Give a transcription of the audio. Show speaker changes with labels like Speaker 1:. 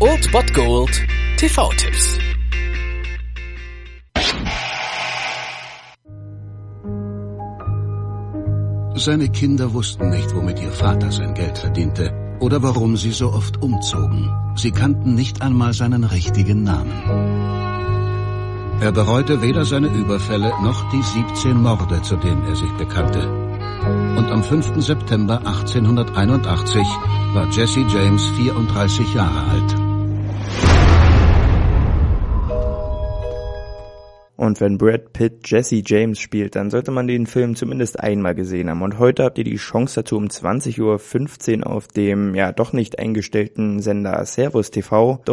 Speaker 1: Old Bot Gold TV-Tipps.
Speaker 2: Seine Kinder wussten nicht, womit ihr Vater sein Geld verdiente oder warum sie so oft umzogen. Sie kannten nicht einmal seinen richtigen Namen. Er bereute weder seine Überfälle noch die 17 Morde, zu denen er sich bekannte. Und am 5. September 1881 war Jesse James 34 Jahre alt.
Speaker 3: Und wenn Brad Pitt Jesse James spielt, dann sollte man den Film zumindest einmal gesehen haben. Und heute habt ihr die Chance dazu um 20.15 Uhr auf dem ja doch nicht eingestellten Sender Servus TV.